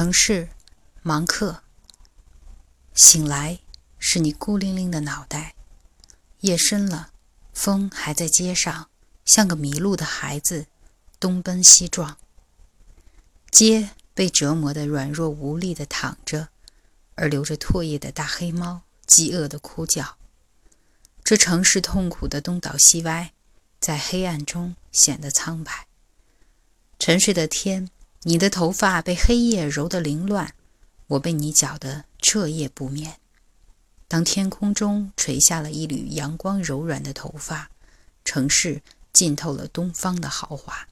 城市，芒克。醒来，是你孤零零的脑袋。夜深了，风还在街上，像个迷路的孩子，东奔西撞。街被折磨得软弱无力的躺着，而流着唾液的大黑猫饥饿的哭叫。这城市痛苦的东倒西歪，在黑暗中显得苍白。沉睡的天，你的头发被黑夜揉得凌乱，我被你搅得彻夜不眠。当天空中垂下了一缕阳光柔软的头发，城市浸透了东方的豪华。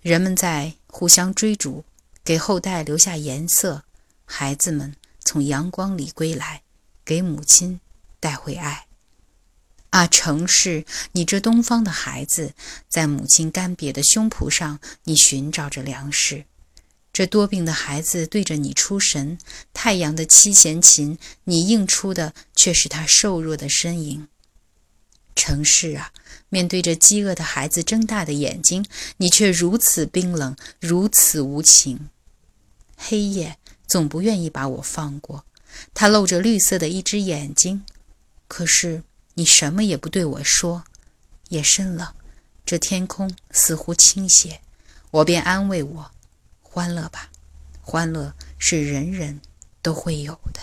人们在互相追逐，给后代留下颜色。孩子们从阳光里归来，给母亲带回爱。啊，城市，你这东方的孩子，在母亲干瘪的胸脯上，你寻找着粮食。这多病的孩子对着你出神，太阳的七弦琴，你映出的却是他瘦弱的身影。城市啊，面对着饥饿的孩子睁大的眼睛，你却如此冰冷，如此无情。黑夜总不愿意把我放过，它露着绿色的一只眼睛，可是你什么也不对我说。夜深了，这天空似乎倾斜，我便安慰我。欢乐吧，欢乐是人人都会有的。